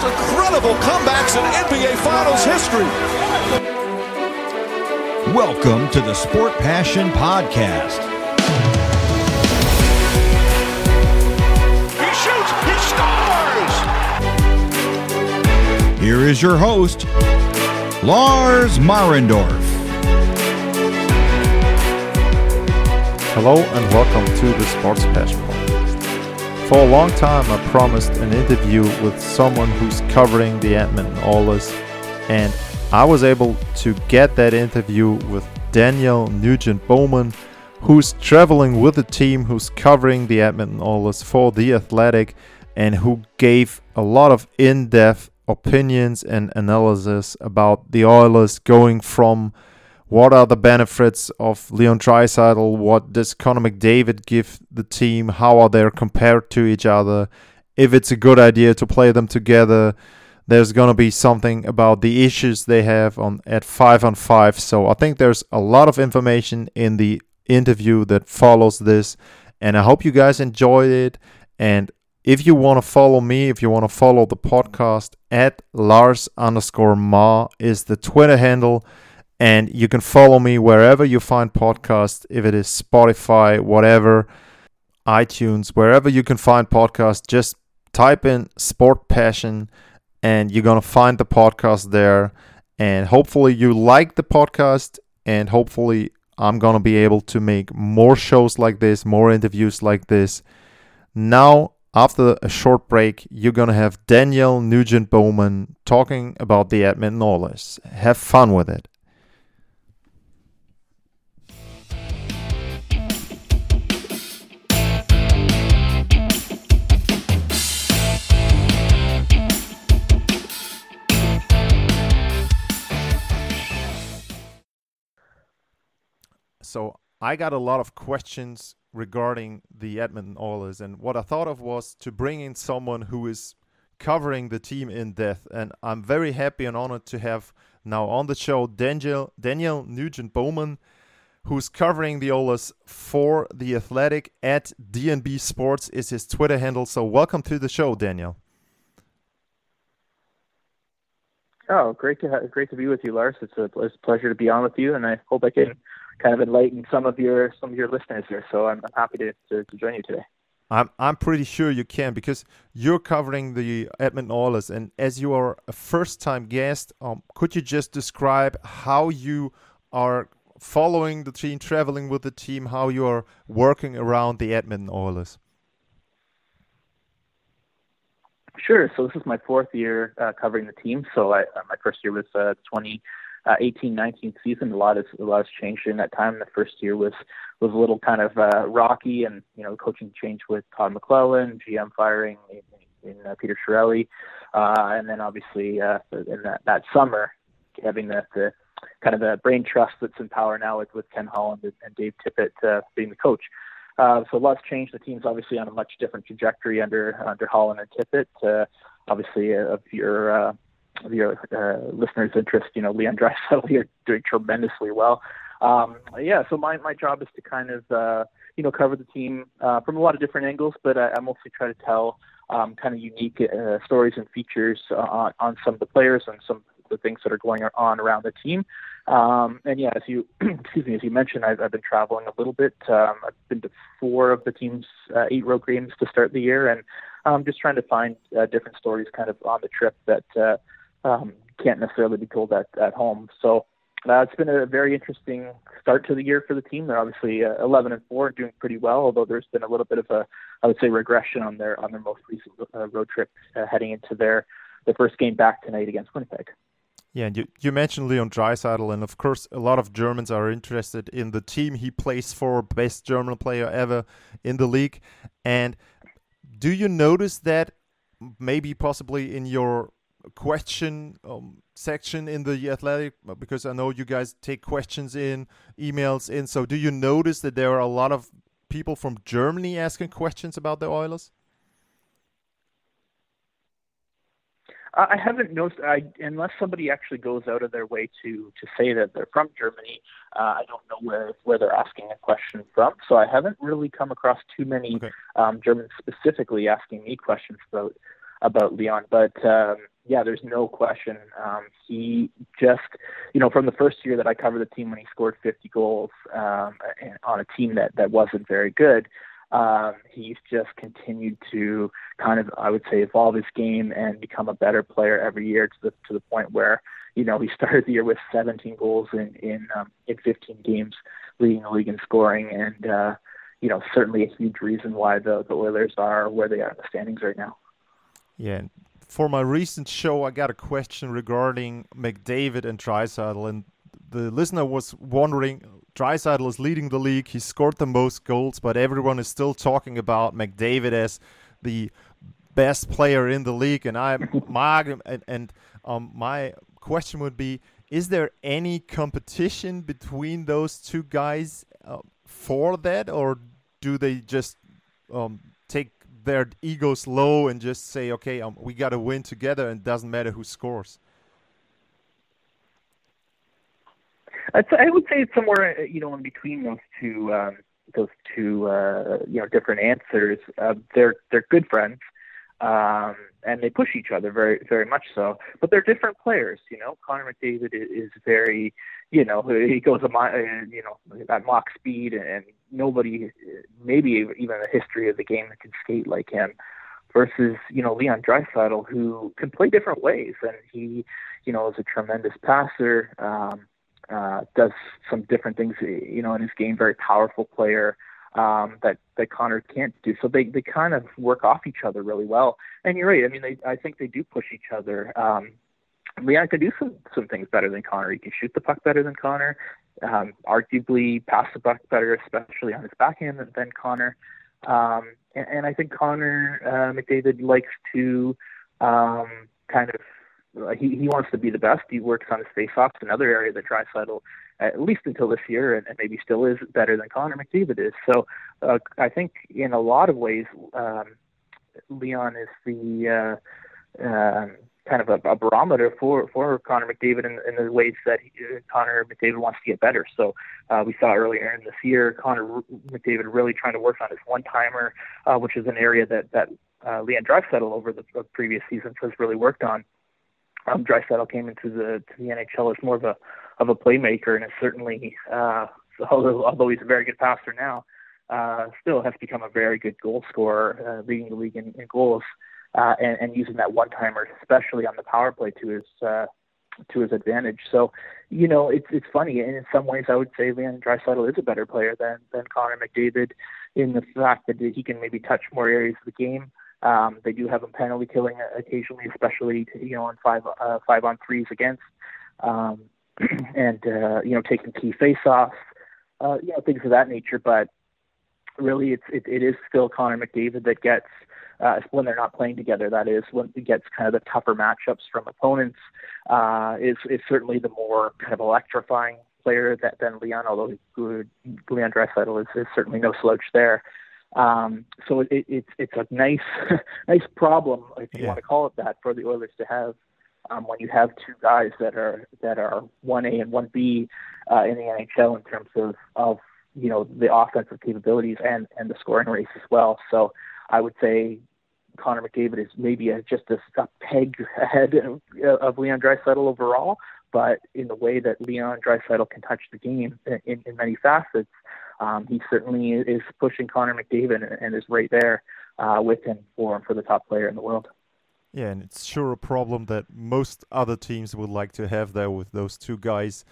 most incredible comebacks in NBA Finals history. Welcome to the Sport Passion Podcast. He shoots, he scores! Here is your host, Lars Marendorf. Hello and welcome to the Sports Passion Podcast. For a long time, I promised an interview with someone who's covering the Edmonton Oilers, and I was able to get that interview with Daniel Nugent Bowman, who's traveling with the team who's covering the Edmonton Oilers for The Athletic, and who gave a lot of in depth opinions and analysis about the Oilers going from what are the benefits of Leon Draisaitl? What does Connor McDavid give the team? How are they compared to each other? If it's a good idea to play them together, there's gonna be something about the issues they have on at five on five. So I think there's a lot of information in the interview that follows this, and I hope you guys enjoyed it. And if you want to follow me, if you want to follow the podcast, at Lars underscore Ma is the Twitter handle. And you can follow me wherever you find podcasts, if it is Spotify, whatever, iTunes, wherever you can find podcasts, just type in Sport Passion and you're going to find the podcast there. And hopefully you like the podcast and hopefully I'm going to be able to make more shows like this, more interviews like this. Now, after a short break, you're going to have Daniel Nugent Bowman talking about the Edmonton Oilers. Have fun with it. So I got a lot of questions regarding the Edmonton Oilers, and what I thought of was to bring in someone who is covering the team in depth. And I'm very happy and honored to have now on the show Daniel Daniel Nugent Bowman, who's covering the Oilers for the Athletic at DNB Sports is his Twitter handle. So welcome to the show, Daniel. Oh, great to ha- great to be with you, Lars. It's a, it's a pleasure to be on with you, and I hope I can kind of enlighten some of your some of your listeners here. So I'm, I'm happy to, to, to join you today. I'm I'm pretty sure you can because you're covering the Edmonton Oilers, and as you are a first-time guest, um, could you just describe how you are following the team, traveling with the team, how you are working around the Edmonton Oilers? Sure. So this is my fourth year uh, covering the team. So I, uh, my first year was uh, 20 uh, 18, 19 season. A lot has a lot has changed in that time. The first year was was a little kind of uh, rocky, and you know, coaching change with Todd McLellan, GM firing in, in uh, Peter Chiarelli, uh, and then obviously uh, in that that summer having the, the kind of the brain trust that's in power now with, with Ken Holland and, and Dave Tippett uh, being the coach. Uh, so a lot's changed. The team's obviously on a much different trajectory under under Holland and Tippett. Uh, obviously, uh, of your uh, your uh, listeners' interest, you know, Leon Draisaitl, you're doing tremendously well. Um, yeah, so my my job is to kind of uh, you know cover the team uh, from a lot of different angles, but I, I mostly try to tell um, kind of unique uh, stories and features on, on some of the players and some of the things that are going on around the team. Um, and yeah, as you excuse me, as you mentioned, I've, I've been traveling a little bit. Um, I've been to four of the team's uh, eight road games to start the year, and I'm just trying to find uh, different stories kind of on the trip that uh, um, can't necessarily be told at, at home. So uh, it's been a very interesting start to the year for the team. They're obviously uh, 11 and four, doing pretty well. Although there's been a little bit of a, I would say, regression on their on their most recent uh, road trip, uh, heading into their their first game back tonight against Winnipeg. Yeah, and you, you mentioned Leon Draisaitl, and of course, a lot of Germans are interested in the team he plays for, best German player ever in the league. And do you notice that maybe possibly in your question um, section in the athletic because i know you guys take questions in emails in so do you notice that there are a lot of people from germany asking questions about the oilers I haven't noticed, I, unless somebody actually goes out of their way to to say that they're from Germany. Uh, I don't know where where they're asking a question from, so I haven't really come across too many Okay. um, Germans specifically asking me questions about about Leon. But um, yeah, there's no question. Um, he just, you know, from the first year that I covered the team when he scored 50 goals um, on a team that that wasn't very good, um, he's just continued to kind of, I would say, evolve his game and become a better player every year to the to the point where, you know, he started the year with 17 goals in in um, in 15 games, leading the league in scoring, and uh, you know, certainly a huge reason why the the Oilers are where they are in the standings right now. Yeah. For my recent show, I got a question regarding McDavid and Draisaitl, and the listener was wondering Draisaitl is leading the league. He scored the most goals, but everyone is still talking about McDavid as the best player in the league. And I, my and, and um, my question would be: Is there any competition between those two guys uh, for that, or do they just um, take their egos low and just say, "Okay, um, we got to win together, and doesn't matter who scores"? I would say it's somewhere uh, you know in between those two um, those two uh, you know different answers. Uh, they're they're good friends, um, and they push each other very very much so. But they're different players. You know, Connor McDavid is very you know he goes a uh, you know at Mach speed, and nobody maybe even the history of the game that can skate like him. Versus, you know, Leon Draisaitl, who can play different ways, and he, you know, is a tremendous passer. Um, uh, does some different things, you know, in his game. Very powerful player um, that that Connor can't do. So they they kind of work off each other really well. And you're right. I mean, they I think they do push each other. Um, Leon can do some some things better than Connor. He can shoot the puck better than Connor. Um, arguably pass the puck better, especially on his backhand than, than Connor. Um, and, and I think Connor uh, McDavid likes to um, kind of uh, he wants to be the best. He works on his faceoffs, another area that Draisaitl, at least until this year, and, and maybe still is better than Connor McDavid is. So uh, I think in a lot of ways, um, Leon is the uh, uh, kind of a, a barometer for for Connor McDavid in, in the ways that he, Connor McDavid wants to get better. So uh, we saw earlier in this year Connor McDavid really trying to work on his one timer, uh, which is an area that that uh, Leon Draisaitl over the, the previous seasons has really worked on um, Draisaitl came into the to the NHL as more of a of a playmaker, and is certainly uh, although although he's a very good passer now, uh, still has become a very good goal scorer, uh, leading the league in, in goals, uh, and, and using that one timer, especially on the power play, to his uh, to his advantage. So, you know, it's it's funny. And in some ways, I would say Leon Draisaitl is a better player than than Connor McDavid, in the fact that he can maybe touch more areas of the game. Um, they do have him penalty killing occasionally, especially you know on five uh, five on threes against, um, and uh, you know taking key face-offs, uh, you know things of that nature. But really, it's it, it is still Connor McDavid that gets uh, when they're not playing together. That is when he gets kind of the tougher matchups from opponents. Uh, is is certainly the more kind of electrifying player that than Leon, although Leon Draisaitl is, is certainly no slouch there. Um, so it, it, it's it's a nice nice problem if you yeah. want to call it that for the Oilers to have um, when you have two guys that are that are one A and one B uh, in the NHL in terms of of you know the offensive capabilities and and the scoring race as well. So I would say Connor McDavid is maybe a, just a, a peg ahead of, of Leon Draisaitl overall, but in the way that Leon Draisaitl can touch the game in, in many facets, um, he certainly is pushing Connor McDavid and, and is right there uh, with him for for the top player in the world. Yeah, and it's sure a problem that most other teams would like to have there with those two guys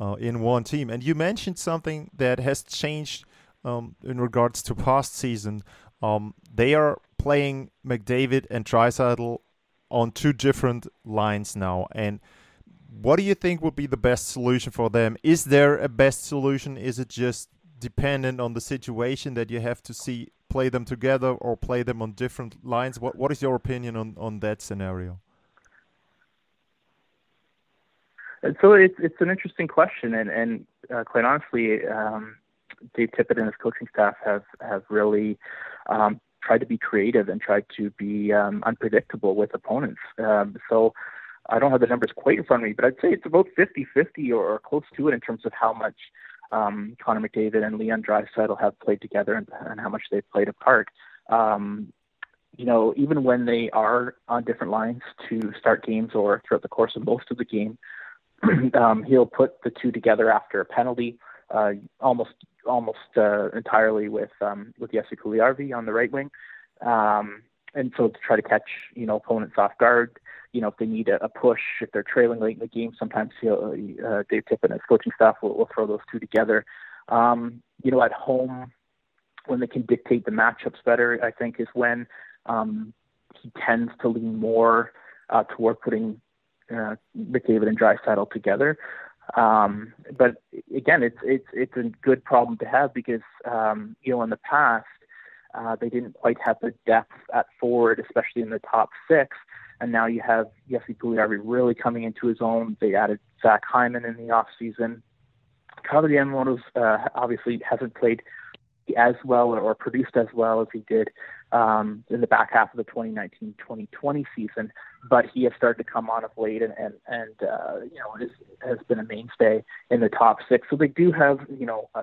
uh, in one team. And you mentioned something that has changed um, in regards to past season. Um, they are playing McDavid and Draisaitl on two different lines now, and what do you think would be the best solution for them? Is there a best solution? Is it just dependent on the situation that you have to see play them together or play them on different lines? What What is your opinion on on that scenario? So it's it's an interesting question, and and uh, quite honestly, um, Dave Tippett and his coaching staff have have really um, tried to be creative and tried to be um, unpredictable with opponents. Um, so I don't have the numbers quite in front of me, but I'd say it's about 50-50 or, or close to it in terms of how much um, Connor McDavid and Leon Draisaitl have played together and, and how much they've played apart. Um, you know, even when they are on different lines to start games or throughout the course of most of the game, um, he'll put the two together after a penalty, uh, almost almost uh, entirely with um, with Jesse Puljujarvi on the right wing, um, and so to try to catch you know opponents off guard. You know, if they need a, a push, if they're trailing late in the game, sometimes he'll, uh, Dave Tippett and his coaching staff will, will throw those two together. Um, you know, at home, when they can dictate the matchups better, I think is when um, he tends to lean more uh, toward putting uh, McDavid and Draisaitl together. Um, but again, it's it's it's a good problem to have because um, you know in the past uh, they didn't quite have the depth at forward, especially in the top six. And now you have Jesse Puljujarvi really coming into his own. They added Zach Hyman in the off season. Kailer Yamamoto uh, obviously hasn't played as well or produced as well as he did um, in the back half of the 2019-2020 season, but he has started to come on of late and and, and uh, you know is, has been a mainstay in the top six. So they do have you know. Uh,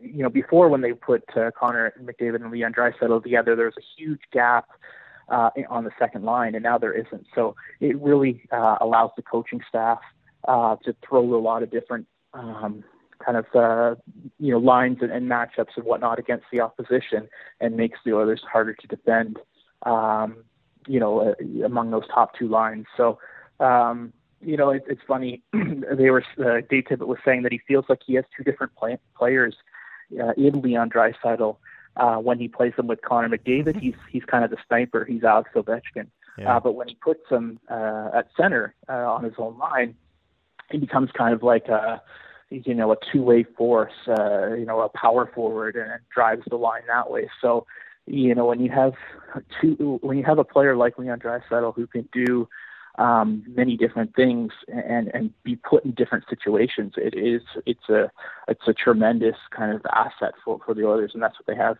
you know, before when they put uh, Connor McDavid and Leon Draisaitl together, there was a huge gap uh, on the second line, and now there isn't. So it really uh, allows the coaching staff uh, to throw a lot of different um, kind of uh, you know lines and, and matchups and whatnot against the opposition, and makes the Oilers harder to defend. Um, you know, uh, among those top two lines. So, um, you know, it, it's funny. they were uh, Dave Tippett was saying that he feels like he has two different play- players uh, in Leon Draisaitl. Uh, when he plays them with Connor McDavid, he's he's kind of the sniper. He's Alex Ovechkin. Yeah. Uh, but when he puts him uh, at center uh, on his own line, he becomes kind of like a you know a two-way force, uh, you know a power forward, and drives the line that way. So you know when you have two when you have a player like Leon Draisaitl who can do um, many different things and and be put in different situations, it is it's a it's a tremendous kind of asset for for the Oilers, and that's what they have.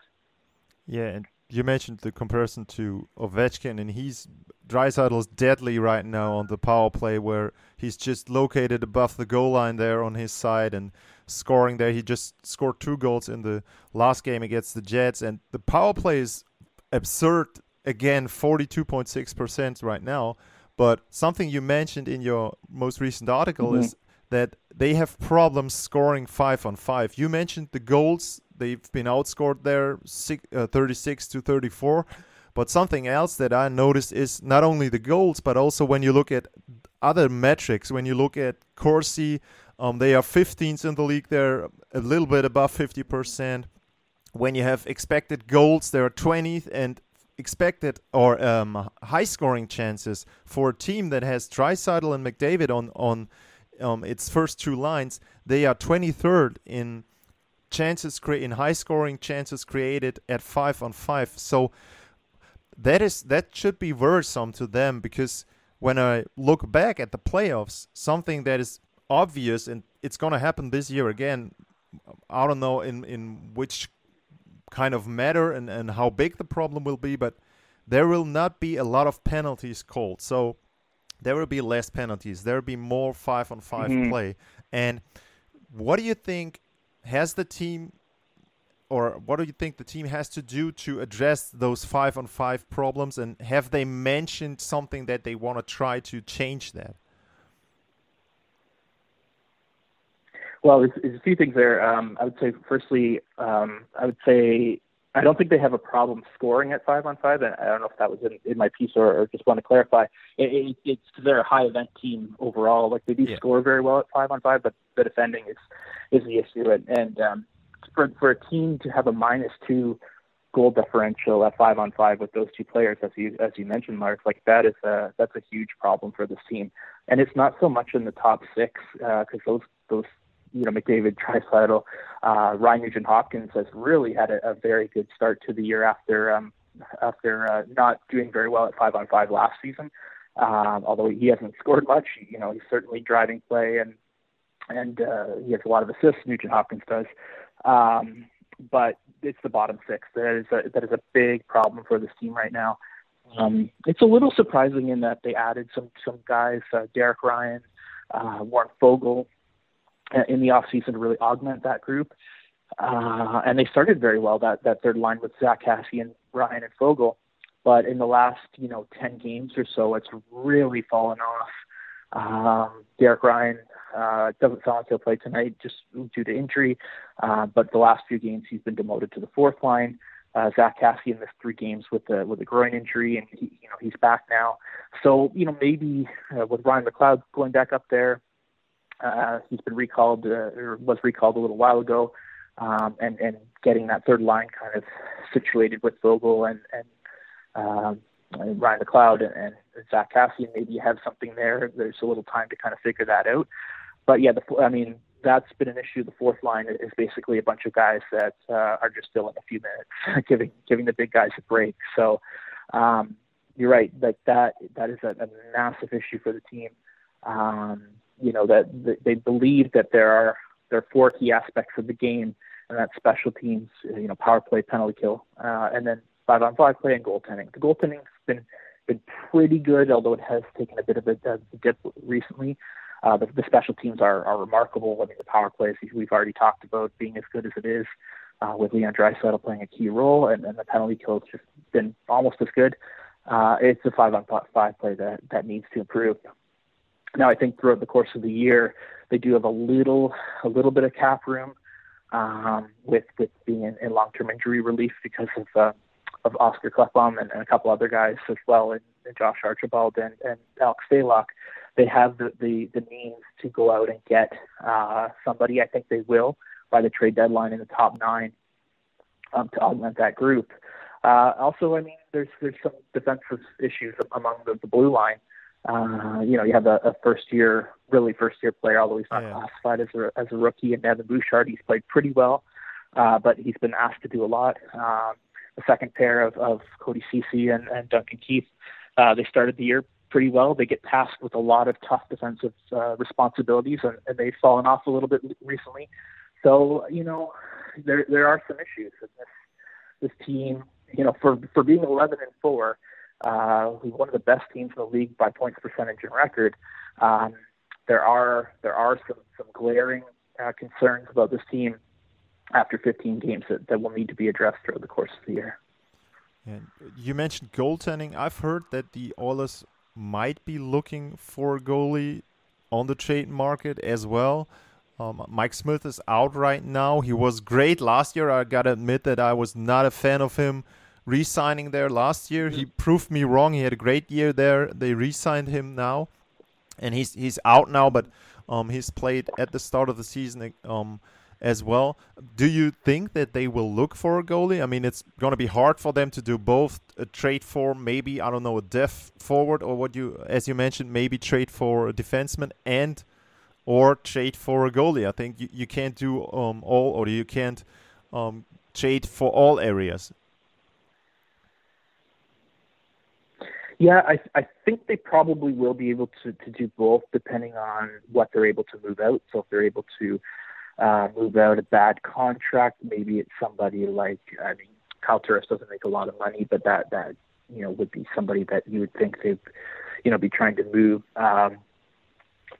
Yeah, and you mentioned the comparison to Ovechkin, and he's Draisaitl's deadly right now on the power play, where he's just located above the goal line there on his side and scoring there. He just scored two goals in the last game against the Jets, and the power play is absurd. Again, forty-two point six percent right now. But something you mentioned in your most recent article mm-hmm. is that they have problems scoring five on five. You mentioned the goals they've been outscored there six, uh, 36 to 34. But something else that I noticed is not only the goals, but also when you look at other metrics, when you look at Corsi, um, they are 15th in the league. They're a little bit above 50%. When you have expected goals, they're 20th, and expected or um, high scoring chances for a team that has Draisaitl and McDavid on on um, its first two lines, they are 23rd in chances create in high scoring chances created at five on five. So that is that should be worrisome to them because when I look back at the playoffs, something that is obvious and it's going to happen this year again. I don't know in in which kind of matter and and how big the problem will be, but there will not be a lot of penalties called. So there will be less penalties. There will be more five on 5 mm-hmm. play. And what do you think has the team or what do you think the team has to do to address those five on five problems? And have they mentioned something that they want to try to change that? Well there's, there's a few things there. Um, i would say firstly um, i would say i don't think they have a problem scoring at five on five and i don't know if that was in, in my piece or, or just want to clarify it, it, it's they're a high event team overall like they do yeah. score very well at five on five but the defending is is the issue. And, and um, for for a team to have a minus two goal differential at five on five with those two players, as you as you mentioned, Mark, like that is a that's a huge problem for this team. And it's not so much in the top six because uh, those those you know McDavid, Draisaitl, uh, Ryan Nugent Hopkins has really had a, a very good start to the year after um, after uh, not doing very well at five on five last season. Um, although he hasn't scored much, you know he's certainly driving play and and uh, he has a lot of assists. Nugent Hopkins does, um, but it's the bottom six that is a, that is a big problem for this team right now. Um, it's a little surprising in that they added some some guys, uh, Derek Ryan, uh, Warren Foegele, uh, in the offseason to really augment that group. Uh, and they started very well that that third line with Zack Kassian, Ryan, and Foegele. but in the last you know 10 games or so, it's really fallen off. Um, Derek Ryan uh, doesn't sound like he'll play tonight just due to injury, uh, but the last few games he's been demoted to the fourth line. Uh, Zack Kassian missed three games with a with a groin injury, and he, you know he's back now. So you know maybe uh, with Ryan McLeod going back up there, uh, he's been recalled uh, or was recalled a little while ago, um, and and getting that third line kind of situated with Foegele and and um, and Ryan McLeod and, and Zack Kassian. Maybe you have something there. There's a little time to kind of figure that out. But yeah, the, I mean, that's been an issue. The fourth line is basically a bunch of guys that uh, are just filling a few minutes, giving giving the big guys a break. So um, you're right. Like that that is a, a massive issue for the team. Um, you know that, that they believe that there are there are four key aspects of the game, and that's special teams, you know, power play, penalty kill, uh, and then five on five play and goaltending. The goaltending's been been pretty good, although it has taken a bit of a, a dip recently. Uh, the, the special teams are, are remarkable. I mean, the power plays we've already talked about being as good as it is, uh, with Leon Draisaitl playing a key role, and, and the penalty kill has just been almost as good. Uh, it's the five on five play that that needs to improve. Now, I think throughout the course of the year, they do have a little a little bit of cap room um, with with being in, long term injury relief because of uh, of Oscar Klefbom and, and a couple other guys as well, and, and Josh Archibald and, and Alex Stalock. They have the, the, the means to go out and get uh, somebody. I think they will by the trade deadline in the top nine um, to augment that group. Uh, also, I mean, there's there's some defensive issues among the, the blue line. Uh, you know, you have a, a first year, really first year player, although he's not yeah. classified as a as a rookie, and Evan Bouchard. He's played pretty well, uh, but he's been asked to do a lot. Um, the second pair of, of Cody Ceci and, and Duncan Keith. Uh, they started the year pretty well. They get tasked with a lot of tough defensive uh, responsibilities, and, and they've fallen off a little bit recently. So you know, there there are some issues in this this team. You know, for for being 11 and four, uh, one of the best teams in the league by points percentage and record. Um, there are there are some some glaring uh, concerns about this team after 15 games that, that will need to be addressed throughout the course of the year. And you mentioned goaltending. I've heard that the Oilers might be looking for a goalie on the trade market as well. Um, Mike Smith is out right now. He was great last year. I gotta admit that I was not a fan of him re-signing there last year. He proved me wrong. He had a great year there. They re-signed him now, and he's he's out now. But um, he's played at the start of the season. Um, as well. Do you think that they will look for a goalie? I mean, it's going to be hard for them to do both a trade for maybe I don't know a def forward or what you as you mentioned maybe trade for a defenseman and or trade for a goalie. I think you, you can't do um, all or you can't um, trade for all areas. Yeah, I, I think they probably will be able to, to do both depending on what they're able to move out. So if they're able to uh, move out a bad contract. Maybe it's somebody like I mean, Kyle Turris doesn't make a lot of money, but that that you know would be somebody that you would think they'd you know be trying to move. Um,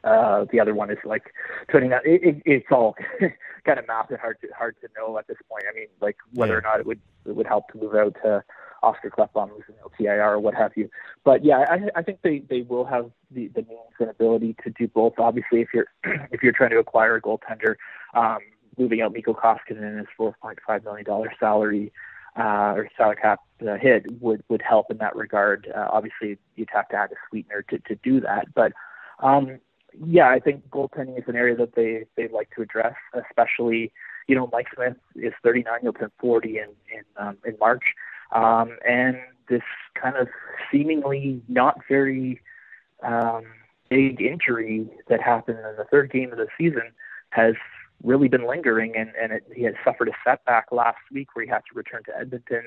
uh, the other one is like putting out. It, it, it's all kind of math and hard to hard to know at this point. I mean, like whether yeah. or not it would it would help to move out to Oscar Klefbom who's an LTIR or what have you. But yeah, I, I think they, they will have the, the means and ability to do both. Obviously, if you're if you're trying to acquire a goaltender, um, moving out Mikko Koskinen his four point five million dollar salary uh, or salary cap uh, hit would would help in that regard. Uh, obviously, you'd have to add a sweetener to to do that, but. Um, yeah, I think goaltending is an area that they they'd like to address, especially you know Mike Smith is 39, he'll turn 40 in in um, in March. Um, and this kind of seemingly not very um, big injury that happened in the third game of the season has really been lingering, and, and it, he had suffered a setback last week where he had to return to Edmonton.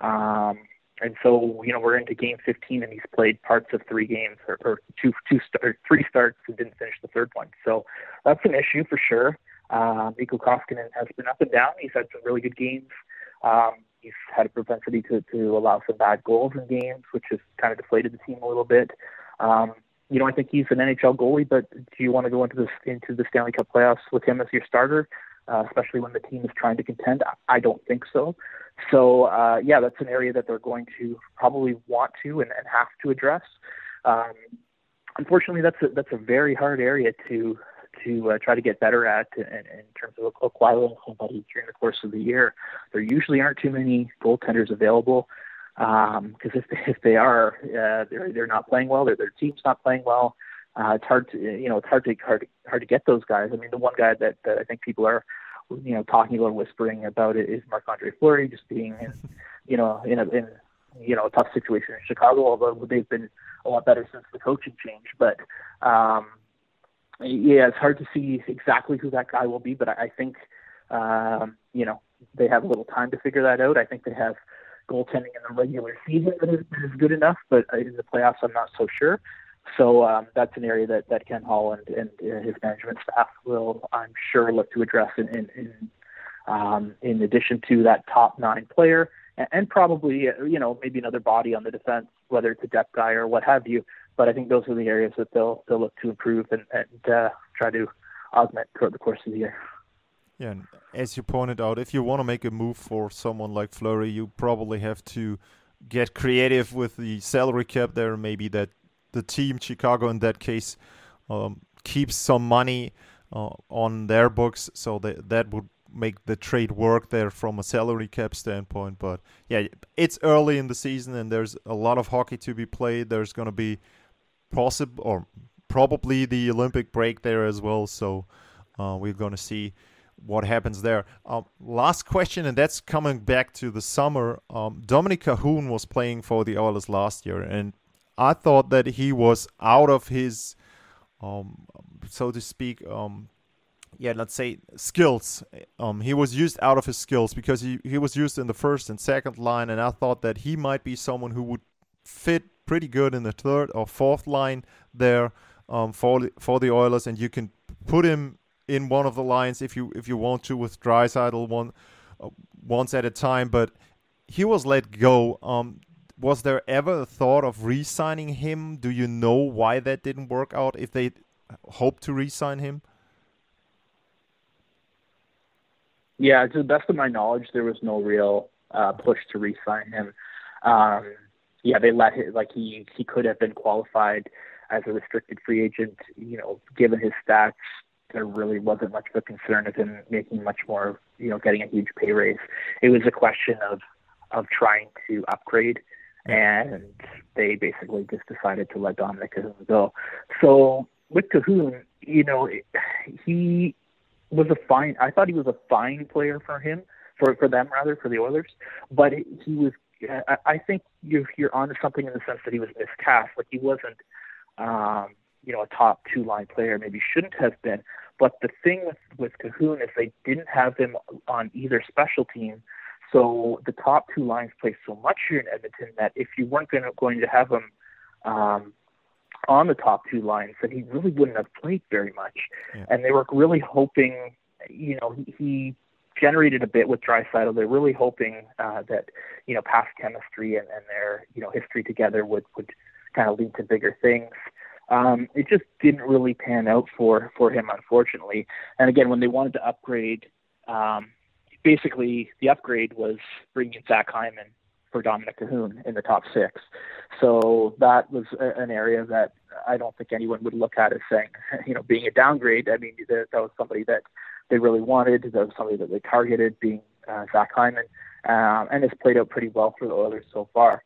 Um, and so, you know, we're into game 15, and he's played parts of three games or, or two, two, start, three starts and didn't finish the third one. So that's an issue for sure. Um, Mikko Koskinen has been up and down. He's had some really good games. Um, he's had a propensity to, to allow some bad goals in games, which has kind of deflated the team a little bit. Um, you know, I think he's an NHL goalie, but do you want to go into this into the Stanley Cup playoffs with him as your starter? uh, especially when the team is trying to contend? I don't think so. So uh, yeah, that's an area that they're going to probably want to and, and have to address. Um, unfortunately, that's a, that's a very hard area to to uh, try to get better at in, in terms of acquiring somebody during the course of the year. There usually aren't too many goaltenders available because um, if if they are, uh, they're they're not playing well. Their their team's not playing well. Uh, it's hard to you know it's hard to hard to, hard to get those guys. I mean, the one guy that, that I think people are you know talking about whispering about it is Marc Andre Fleury just being in, you know in a in you know a tough situation in Chicago. Although they've been a lot better since the coaching change, but um, yeah, it's hard to see exactly who that guy will be. But I, think um, you know they have a little time to figure that out. I think they have goaltending in the regular season that is, that is good enough, but in the playoffs, I'm not so sure. So um, that's an area that, that Ken Holland and uh, his management staff will, I'm sure, look to address in in, in, um, in addition to that top nine player, and, probably uh, you know maybe another body on the defense, whether it's a depth guy or what have you. But I think those are the areas that they'll they'll look to improve and, and uh, try to augment throughout the course of the year. Yeah, and as you pointed out, if you want to make a move for someone like Fleury, you probably have to get creative with the salary cap there. Maybe that the team Chicago in that case um, keeps some money uh, on their books, so that that would make the trade work there from a salary cap standpoint. But yeah, it's early in the season and there's a lot of hockey to be played. There's going to be possible or probably the Olympic break there as well, so uh, we're going to see what happens there. Um, last question, and that's coming back to the summer. Um, Dominik Kahun was playing for the Oilers last year, and I thought that he was out of his, um, so to speak, um, yeah, let's say skills. Um, he was used out of his skills because he, he was used in the first and second line, and I thought that he might be someone who would fit pretty good in the third or fourth line there um, for for the Oilers, and you can put him in one of the lines if you if you want to with Draisaitl one uh, once at a time. But he was let go. Um, was there ever a thought of re-signing him? Do you know why that didn't work out? If they hope to re-sign him? Yeah, to the best of my knowledge, there was no real uh, push to re-sign him. Um, yeah, they let him like he he could have been qualified as a restricted free agent. You know, given his stats, there really wasn't much of a concern of him making much more, you know, getting a huge pay raise. It was a question of of trying to upgrade, and they basically just decided to let Dominik Kahun go. So with Kahun, you know, he was a fine. I thought he was a fine player for him, for for them rather, for the Oilers. But he was. I, I think you're you're onto something in the sense that he was miscast. Like he wasn't. Um, you know, a top two line player, maybe shouldn't have been. But the thing with, with Kahun is they didn't have him on either special team. So the top two lines play so much here in Edmonton that if you weren't going to, going to have him um, on the top two lines, then he really wouldn't have played very much. Yeah. And they were really hoping, you know, he, he generated a bit with Draisaitl. They're really hoping uh, that, you know, past chemistry and, and their, you know, history together would, would kind of lead to bigger things um, it just didn't really pan out for for him, unfortunately. And again, when they wanted to upgrade, um, basically the upgrade was bringing Zach Hyman for Dominik Kahun in the top six. So that was a, an area that I don't think anyone would look at as saying, you know, being a downgrade. I mean, that, that was somebody that they really wanted. That was somebody that they targeted, being uh, Zach Hyman, um, and it's played out pretty well for the Oilers so far.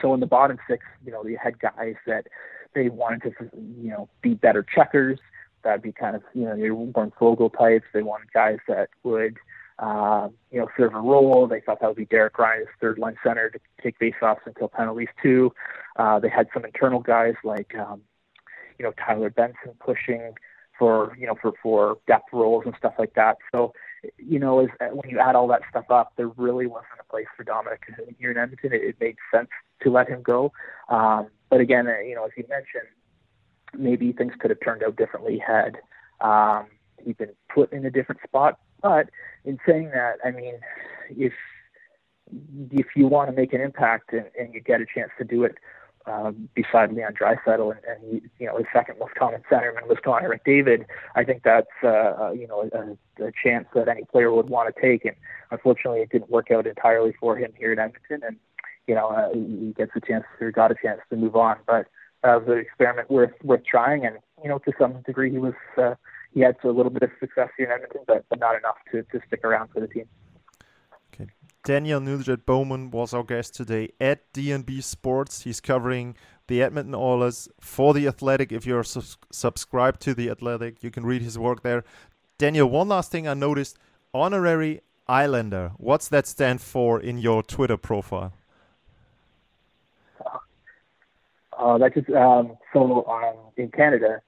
So in the bottom six, you know, they had guys that they wanted to, you know, be better checkers. That'd be kind of, you know, your Warren Foegele types. They wanted guys that would, uh, you know, serve a role. They thought that would be Derek Ryan third line center to take faceoffs and kill penalties too. Uh, they had some internal guys like, um, you know, Tyler Benson pushing for, you know, for for depth roles and stuff like that. So, you know, as when you add all that stuff up, there really wasn't a place for Dominik here in Edmonton. It, it made sense to let him go. Um, but again, uh, you know, as you mentioned, maybe things could have turned out differently had um, he been put in a different spot. But in saying that, I mean, if if you want to make an impact and, and you get a chance to do it uh, beside Leon Draisaitl, and, and you know his second most common centerman was Connor McDavid. I think that's uh, uh, you know a, a chance that any player would want to take, and unfortunately it didn't work out entirely for him here in Edmonton, and you know uh, he gets a chance or got a chance to move on, but uh, was an experiment worth worth trying, and you know to some degree he was uh, he had a little bit of success here in Edmonton, but, but not enough to, to stick around for the team. Okay. Daniel Nugent Bowman was our guest today at DNB Sports. He's covering the Edmonton Oilers for The Athletic. If you're su- subscribed to The Athletic, you can read his work there. Daniel, one last thing I noticed honorary Islander. What's that stand for in your Twitter profile? Uh, that's just um, so um, in Canada.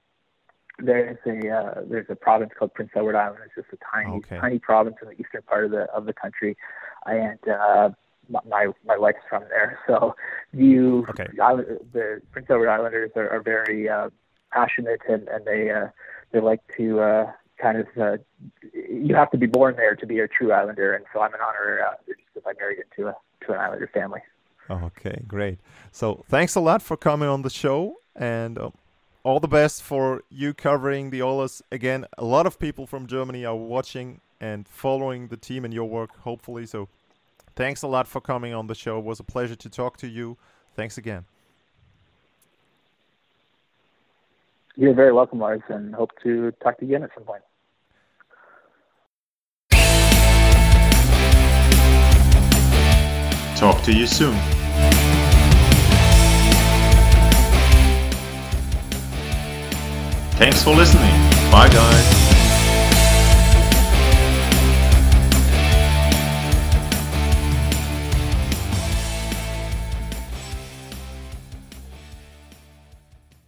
There's a uh, there's a province called Prince Edward Island. It's just a tiny Okay. tiny province in the eastern part of the of the country, and uh, my my wife's from there. So you Okay. island, the Prince Edward Islanders are, are very uh, passionate, and and they uh, they like to uh, kind of uh, you have to be born there to be a true Islander, and so I'm an honorary Islander just because I married into a to an Islander family. Okay, great. So thanks a lot for coming on the show, and uh, all the best for you covering the Oilers. Again, a lot of people from Germany are watching and following the team and your work, hopefully. So thanks a lot for coming on the show. It was a pleasure to talk to you. Thanks again. You're very welcome, Lars, and hope to talk to you again at some point. Talk to you soon. Thanks for listening. Bye, guys.